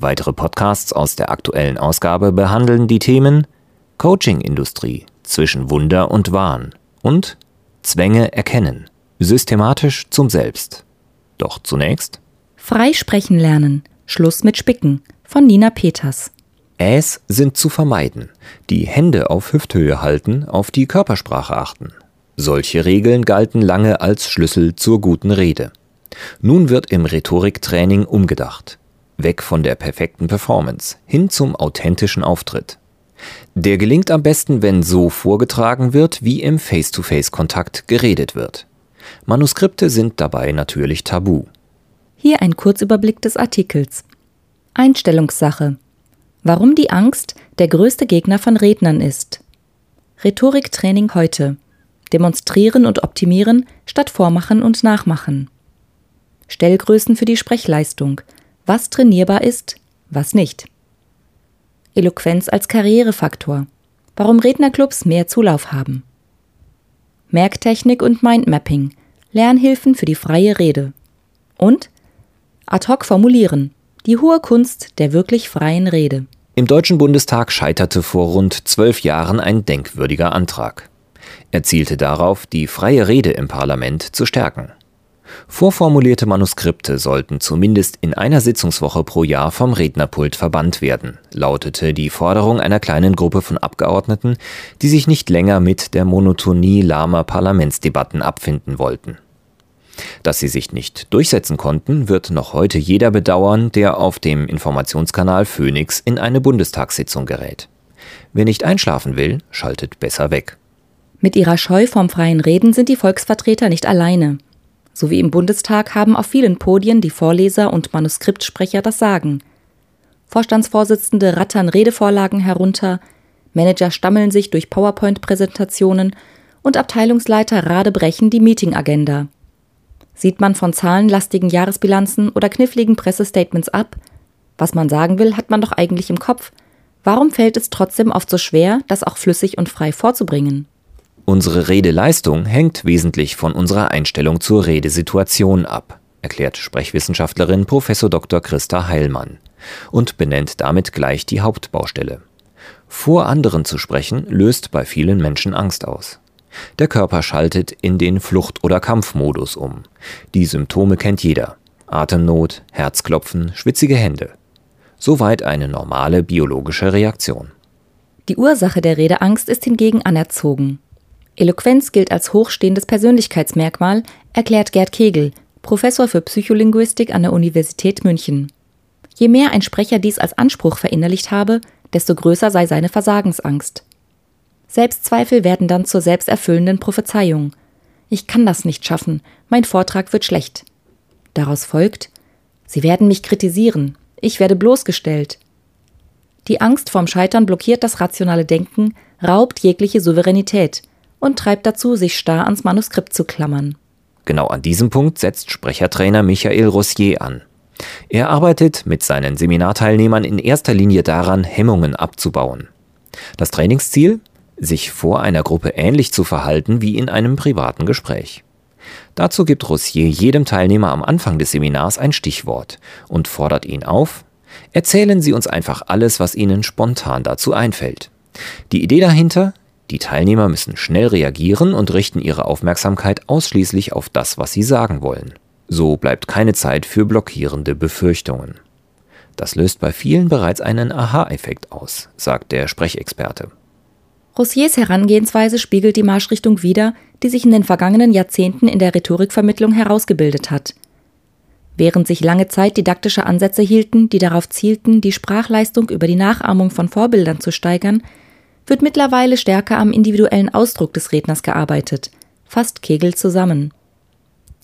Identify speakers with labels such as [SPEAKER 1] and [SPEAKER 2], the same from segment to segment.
[SPEAKER 1] Weitere Podcasts aus der aktuellen Ausgabe behandeln die Themen Coaching-Industrie zwischen Wunder und Wahn und Zwänge erkennen, systematisch zum Selbst. Doch zunächst
[SPEAKER 2] Freisprechen lernen, Schluss mit Spicken von Nina Peters.
[SPEAKER 1] Äs sind zu vermeiden, die Hände auf Hüfthöhe halten, auf die Körpersprache achten. Solche Regeln galten lange als Schlüssel zur guten Rede. Nun wird im Rhetoriktraining umgedacht weg von der perfekten Performance hin zum authentischen Auftritt. Der gelingt am besten, wenn so vorgetragen wird, wie im Face-to-Face-Kontakt geredet wird. Manuskripte sind dabei natürlich tabu.
[SPEAKER 2] Hier ein Kurzüberblick des Artikels. Einstellungssache. Warum die Angst der größte Gegner von Rednern ist. Rhetoriktraining heute. Demonstrieren und optimieren statt Vormachen und Nachmachen. Stellgrößen für die Sprechleistung – was trainierbar ist, was nicht. Eloquenz als Karrierefaktor. Warum Rednerclubs mehr Zulauf haben. Merktechnik und Mindmapping. Lernhilfen für die freie Rede. Und ad hoc formulieren. Die hohe Kunst der wirklich freien Rede.
[SPEAKER 1] Im Deutschen Bundestag scheiterte vor rund zwölf Jahren ein denkwürdiger Antrag. Er zielte darauf, die freie Rede im Parlament zu stärken. Vorformulierte Manuskripte sollten zumindest in einer Sitzungswoche pro Jahr vom Rednerpult verbannt werden, lautete die Forderung einer kleinen Gruppe von Abgeordneten, die sich nicht länger mit der Monotonie lahmer Parlamentsdebatten abfinden wollten. Dass sie sich nicht durchsetzen konnten, wird noch heute jeder bedauern, der auf dem Informationskanal Phoenix in eine Bundestagssitzung gerät. Wer nicht einschlafen will, schaltet besser weg.
[SPEAKER 2] Mit ihrer Scheu vom freien Reden sind die Volksvertreter nicht alleine. So wie im Bundestag haben auf vielen Podien die Vorleser und Manuskriptsprecher das Sagen. Vorstandsvorsitzende rattern Redevorlagen herunter, Manager stammeln sich durch PowerPoint-Präsentationen und Abteilungsleiter radebrechen die Meetingagenda. Sieht man von zahlenlastigen Jahresbilanzen oder kniffligen Pressestatements ab? Was man sagen will, hat man doch eigentlich im Kopf. Warum fällt es trotzdem oft so schwer, das auch flüssig und frei vorzubringen?
[SPEAKER 1] Unsere Redeleistung hängt wesentlich von unserer Einstellung zur Redesituation ab, erklärt Sprechwissenschaftlerin Prof. Dr. Christa Heilmann und benennt damit gleich die Hauptbaustelle. Vor anderen zu sprechen löst bei vielen Menschen Angst aus. Der Körper schaltet in den Flucht- oder Kampfmodus um. Die Symptome kennt jeder. Atemnot, Herzklopfen, schwitzige Hände. Soweit eine normale biologische Reaktion.
[SPEAKER 2] Die Ursache der Redeangst ist hingegen anerzogen. Eloquenz gilt als hochstehendes Persönlichkeitsmerkmal, erklärt Gerd Kegel, Professor für Psycholinguistik an der Universität München. Je mehr ein Sprecher dies als Anspruch verinnerlicht habe, desto größer sei seine Versagensangst. Selbstzweifel werden dann zur selbsterfüllenden Prophezeiung. Ich kann das nicht schaffen, mein Vortrag wird schlecht. Daraus folgt, Sie werden mich kritisieren, ich werde bloßgestellt. Die Angst vorm Scheitern blockiert das rationale Denken, raubt jegliche Souveränität, und treibt dazu, sich starr ans Manuskript zu klammern.
[SPEAKER 1] Genau an diesem Punkt setzt Sprechertrainer Michael Rossier an. Er arbeitet mit seinen Seminarteilnehmern in erster Linie daran, Hemmungen abzubauen. Das Trainingsziel? Sich vor einer Gruppe ähnlich zu verhalten wie in einem privaten Gespräch. Dazu gibt Rossier jedem Teilnehmer am Anfang des Seminars ein Stichwort und fordert ihn auf, erzählen Sie uns einfach alles, was Ihnen spontan dazu einfällt. Die Idee dahinter, die Teilnehmer müssen schnell reagieren und richten ihre Aufmerksamkeit ausschließlich auf das, was sie sagen wollen. So bleibt keine Zeit für blockierende Befürchtungen. Das löst bei vielen bereits einen Aha-Effekt aus, sagt der Sprechexperte.
[SPEAKER 2] Rossiers Herangehensweise spiegelt die Marschrichtung wider, die sich in den vergangenen Jahrzehnten in der Rhetorikvermittlung herausgebildet hat. Während sich lange Zeit didaktische Ansätze hielten, die darauf zielten, die Sprachleistung über die Nachahmung von Vorbildern zu steigern, wird mittlerweile stärker am individuellen Ausdruck des Redners gearbeitet, fast Kegel zusammen.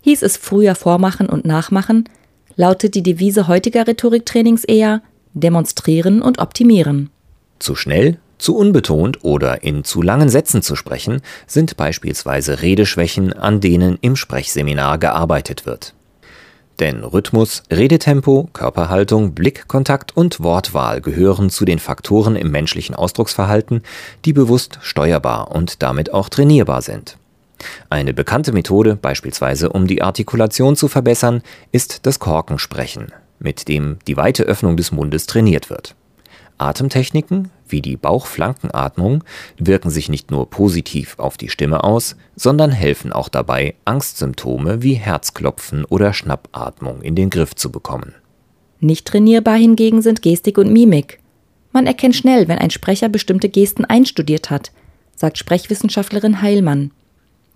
[SPEAKER 2] Hieß es früher Vormachen und Nachmachen, lautet die Devise heutiger Rhetoriktrainings eher demonstrieren und optimieren.
[SPEAKER 1] Zu schnell, zu unbetont oder in zu langen Sätzen zu sprechen sind beispielsweise Redeschwächen, an denen im Sprechseminar gearbeitet wird. Denn Rhythmus, Redetempo, Körperhaltung, Blickkontakt und Wortwahl gehören zu den Faktoren im menschlichen Ausdrucksverhalten, die bewusst steuerbar und damit auch trainierbar sind. Eine bekannte Methode, beispielsweise um die Artikulation zu verbessern, ist das Korkensprechen, mit dem die weite Öffnung des Mundes trainiert wird. Atemtechniken wie die Bauchflankenatmung wirken sich nicht nur positiv auf die Stimme aus, sondern helfen auch dabei, Angstsymptome wie Herzklopfen oder Schnappatmung in den Griff zu bekommen.
[SPEAKER 2] Nicht trainierbar hingegen sind Gestik und Mimik. Man erkennt schnell, wenn ein Sprecher bestimmte Gesten einstudiert hat, sagt Sprechwissenschaftlerin Heilmann.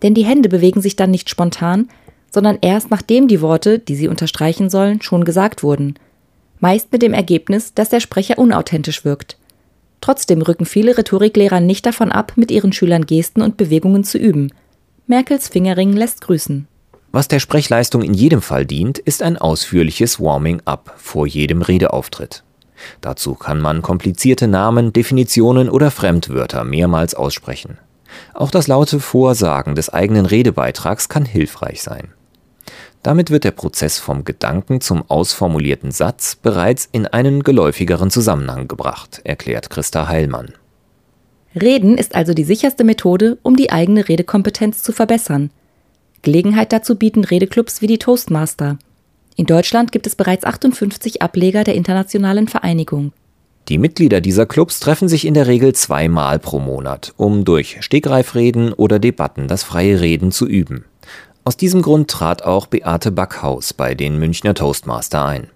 [SPEAKER 2] Denn die Hände bewegen sich dann nicht spontan, sondern erst nachdem die Worte, die sie unterstreichen sollen, schon gesagt wurden – meist mit dem Ergebnis, dass der Sprecher unauthentisch wirkt. Trotzdem rücken viele Rhetoriklehrer nicht davon ab, mit ihren Schülern Gesten und Bewegungen zu üben. Merkels Fingerring lässt grüßen.
[SPEAKER 1] Was der Sprechleistung in jedem Fall dient, ist ein ausführliches Warming-up vor jedem Redeauftritt. Dazu kann man komplizierte Namen, Definitionen oder Fremdwörter mehrmals aussprechen. Auch das laute Vorsagen des eigenen Redebeitrags kann hilfreich sein. Damit wird der Prozess vom Gedanken zum ausformulierten Satz bereits in einen geläufigeren Zusammenhang gebracht, erklärt Christa Heilmann.
[SPEAKER 2] Reden ist also die sicherste Methode, um die eigene Redekompetenz zu verbessern. Gelegenheit dazu bieten Redeclubs wie die Toastmaster. In Deutschland gibt es bereits 58 Ableger der internationalen Vereinigung.
[SPEAKER 1] Die Mitglieder dieser Clubs treffen sich in der Regel zweimal pro Monat, um durch Stegreifreden oder Debatten das freie Reden zu üben. Aus diesem Grund trat auch Beate Backhaus bei den Münchner Toastmaster ein.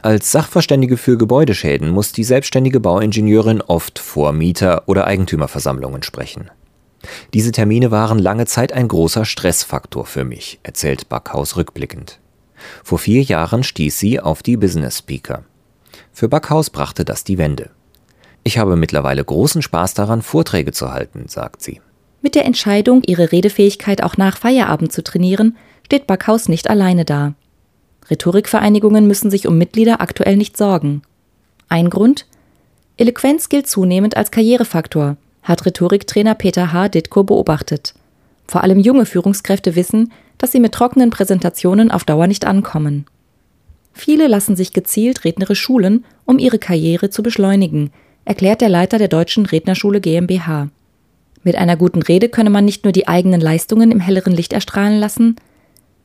[SPEAKER 1] Als Sachverständige für Gebäudeschäden muss die selbstständige Bauingenieurin oft vor Mieter- oder Eigentümerversammlungen sprechen. Diese Termine waren lange Zeit ein großer Stressfaktor für mich, erzählt Backhaus rückblickend. Vor vier Jahren stieß sie auf die Business Speaker. Für Backhaus brachte das die Wende. Ich habe mittlerweile großen Spaß daran, Vorträge zu halten, sagt sie.
[SPEAKER 2] Mit der Entscheidung, ihre Redefähigkeit auch nach Feierabend zu trainieren, steht Backhaus nicht alleine da. Rhetorikvereinigungen müssen sich um Mitglieder aktuell nicht sorgen. Ein Grund? Eloquenz gilt zunehmend als Karrierefaktor, hat Rhetoriktrainer Peter H. Ditko beobachtet. Vor allem junge Führungskräfte wissen, dass sie mit trockenen Präsentationen auf Dauer nicht ankommen. Viele lassen sich gezielt rednerisch schulen, um ihre Karriere zu beschleunigen, erklärt der Leiter der Deutschen Rednerschule GmbH. Mit einer guten Rede könne man nicht nur die eigenen Leistungen im helleren Licht erstrahlen lassen.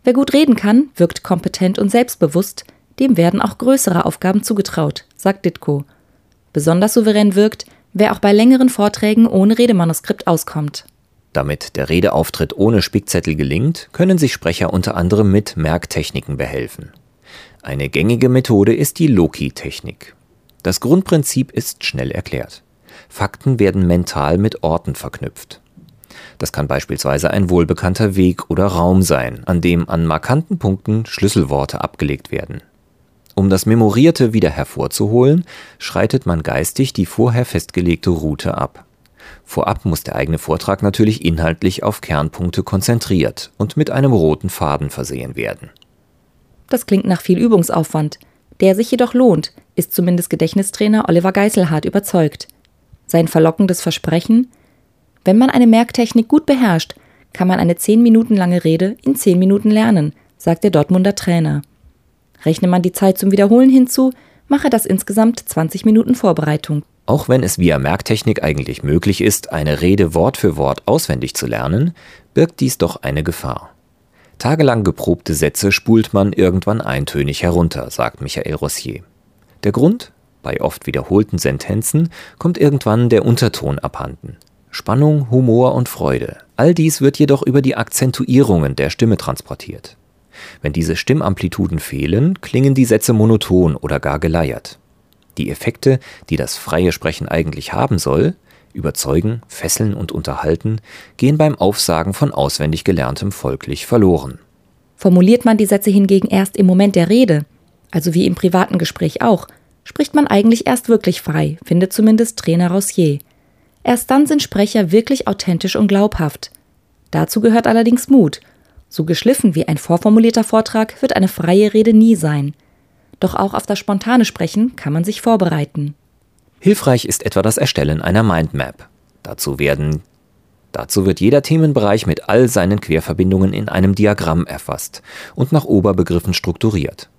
[SPEAKER 2] Wer gut reden kann, wirkt kompetent und selbstbewusst, dem werden auch größere Aufgaben zugetraut, sagt Ditko. Besonders souverän wirkt, wer auch bei längeren Vorträgen ohne Redemanuskript auskommt.
[SPEAKER 1] Damit der Redeauftritt ohne Spickzettel gelingt, können sich Sprecher unter anderem mit Merktechniken behelfen. Eine gängige Methode ist die Loki-Technik. Das Grundprinzip ist schnell erklärt. Fakten werden mental mit Orten verknüpft. Das kann beispielsweise ein wohlbekannter Weg oder Raum sein, an dem an markanten Punkten Schlüsselworte abgelegt werden. Um das Memorierte wieder hervorzuholen, schreitet man geistig die vorher festgelegte Route ab. Vorab muss der eigene Vortrag natürlich inhaltlich auf Kernpunkte konzentriert und mit einem roten Faden versehen werden.
[SPEAKER 2] Das klingt nach viel Übungsaufwand, der sich jedoch lohnt, ist zumindest Gedächtnistrainer Oliver Geiselhardt überzeugt sein verlockendes Versprechen, wenn man eine Merktechnik gut beherrscht, kann man eine zehn Minuten lange Rede in zehn Minuten lernen, sagt der Dortmunder Trainer. Rechne man die Zeit zum Wiederholen hinzu, mache das insgesamt 20 Minuten Vorbereitung.
[SPEAKER 1] Auch wenn es via Merktechnik eigentlich möglich ist, eine Rede Wort für Wort auswendig zu lernen, birgt dies doch eine Gefahr. Tagelang geprobte Sätze spult man irgendwann eintönig herunter, sagt Michael Rossier. Der Grund? Bei oft wiederholten Sentenzen kommt irgendwann der Unterton abhanden. Spannung, Humor und Freude. All dies wird jedoch über die Akzentuierungen der Stimme transportiert. Wenn diese Stimmamplituden fehlen, klingen die Sätze monoton oder gar geleiert. Die Effekte, die das freie Sprechen eigentlich haben soll, überzeugen, fesseln und unterhalten, gehen beim Aufsagen von auswendig gelerntem folglich verloren.
[SPEAKER 2] Formuliert man die Sätze hingegen erst im Moment der Rede, also wie im privaten Gespräch auch, spricht man eigentlich erst wirklich frei, findet zumindest Trainer Rossier. Erst dann sind Sprecher wirklich authentisch und glaubhaft. Dazu gehört allerdings Mut. So geschliffen wie ein vorformulierter Vortrag wird eine freie Rede nie sein. Doch auch auf das spontane Sprechen kann man sich vorbereiten.
[SPEAKER 1] Hilfreich ist etwa das Erstellen einer Mindmap. Dazu werden Dazu wird jeder Themenbereich mit all seinen Querverbindungen in einem Diagramm erfasst und nach Oberbegriffen strukturiert.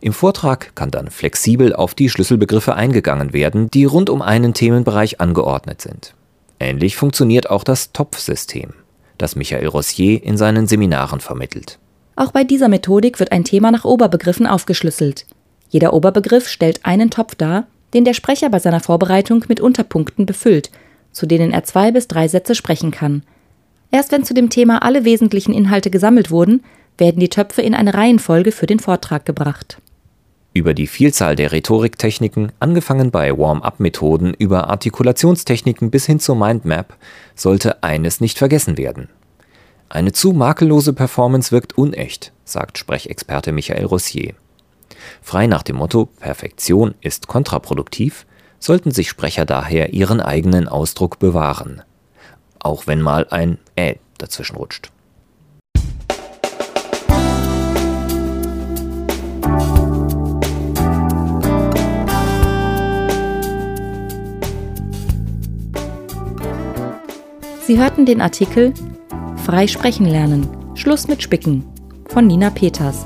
[SPEAKER 1] Im Vortrag kann dann flexibel auf die Schlüsselbegriffe eingegangen werden, die rund um einen Themenbereich angeordnet sind. Ähnlich funktioniert auch das Topfsystem, das Michael Rossier in seinen Seminaren vermittelt.
[SPEAKER 2] Auch bei dieser Methodik wird ein Thema nach Oberbegriffen aufgeschlüsselt. Jeder Oberbegriff stellt einen Topf dar, den der Sprecher bei seiner Vorbereitung mit Unterpunkten befüllt, zu denen er zwei bis drei Sätze sprechen kann. Erst wenn zu dem Thema alle wesentlichen Inhalte gesammelt wurden, werden die Töpfe in eine Reihenfolge für den Vortrag gebracht.
[SPEAKER 1] Über die Vielzahl der Rhetoriktechniken, angefangen bei Warm-up-Methoden über Artikulationstechniken bis hin zur Mindmap, sollte eines nicht vergessen werden. Eine zu makellose Performance wirkt unecht, sagt Sprechexperte Michael Rossier. Frei nach dem Motto Perfektion ist kontraproduktiv, sollten sich Sprecher daher ihren eigenen Ausdruck bewahren. Auch wenn mal ein Ä dazwischen
[SPEAKER 2] Sie hörten den Artikel Frei sprechen lernen. Schluss mit Spicken von Nina Peters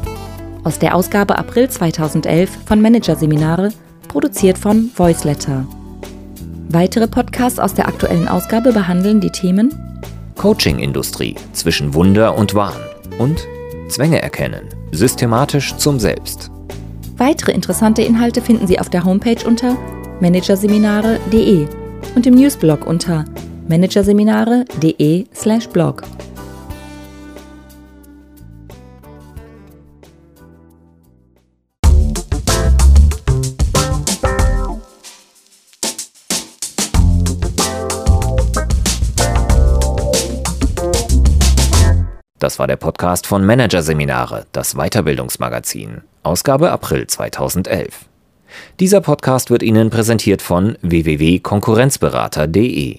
[SPEAKER 2] aus der Ausgabe April 2011 von Managerseminare, produziert von Voiceletter. Weitere Podcasts aus der aktuellen Ausgabe behandeln die Themen
[SPEAKER 1] Coaching-Industrie zwischen Wunder und Wahn und Zwänge erkennen, systematisch zum Selbst.
[SPEAKER 2] Weitere interessante Inhalte finden Sie auf der Homepage unter managerseminare.de und im Newsblog unter managerseminare.de/blog.
[SPEAKER 1] Das war der Podcast von Managerseminare, das Weiterbildungsmagazin, Ausgabe April 2011. Dieser Podcast wird Ihnen präsentiert von www.konkurrenzberater.de.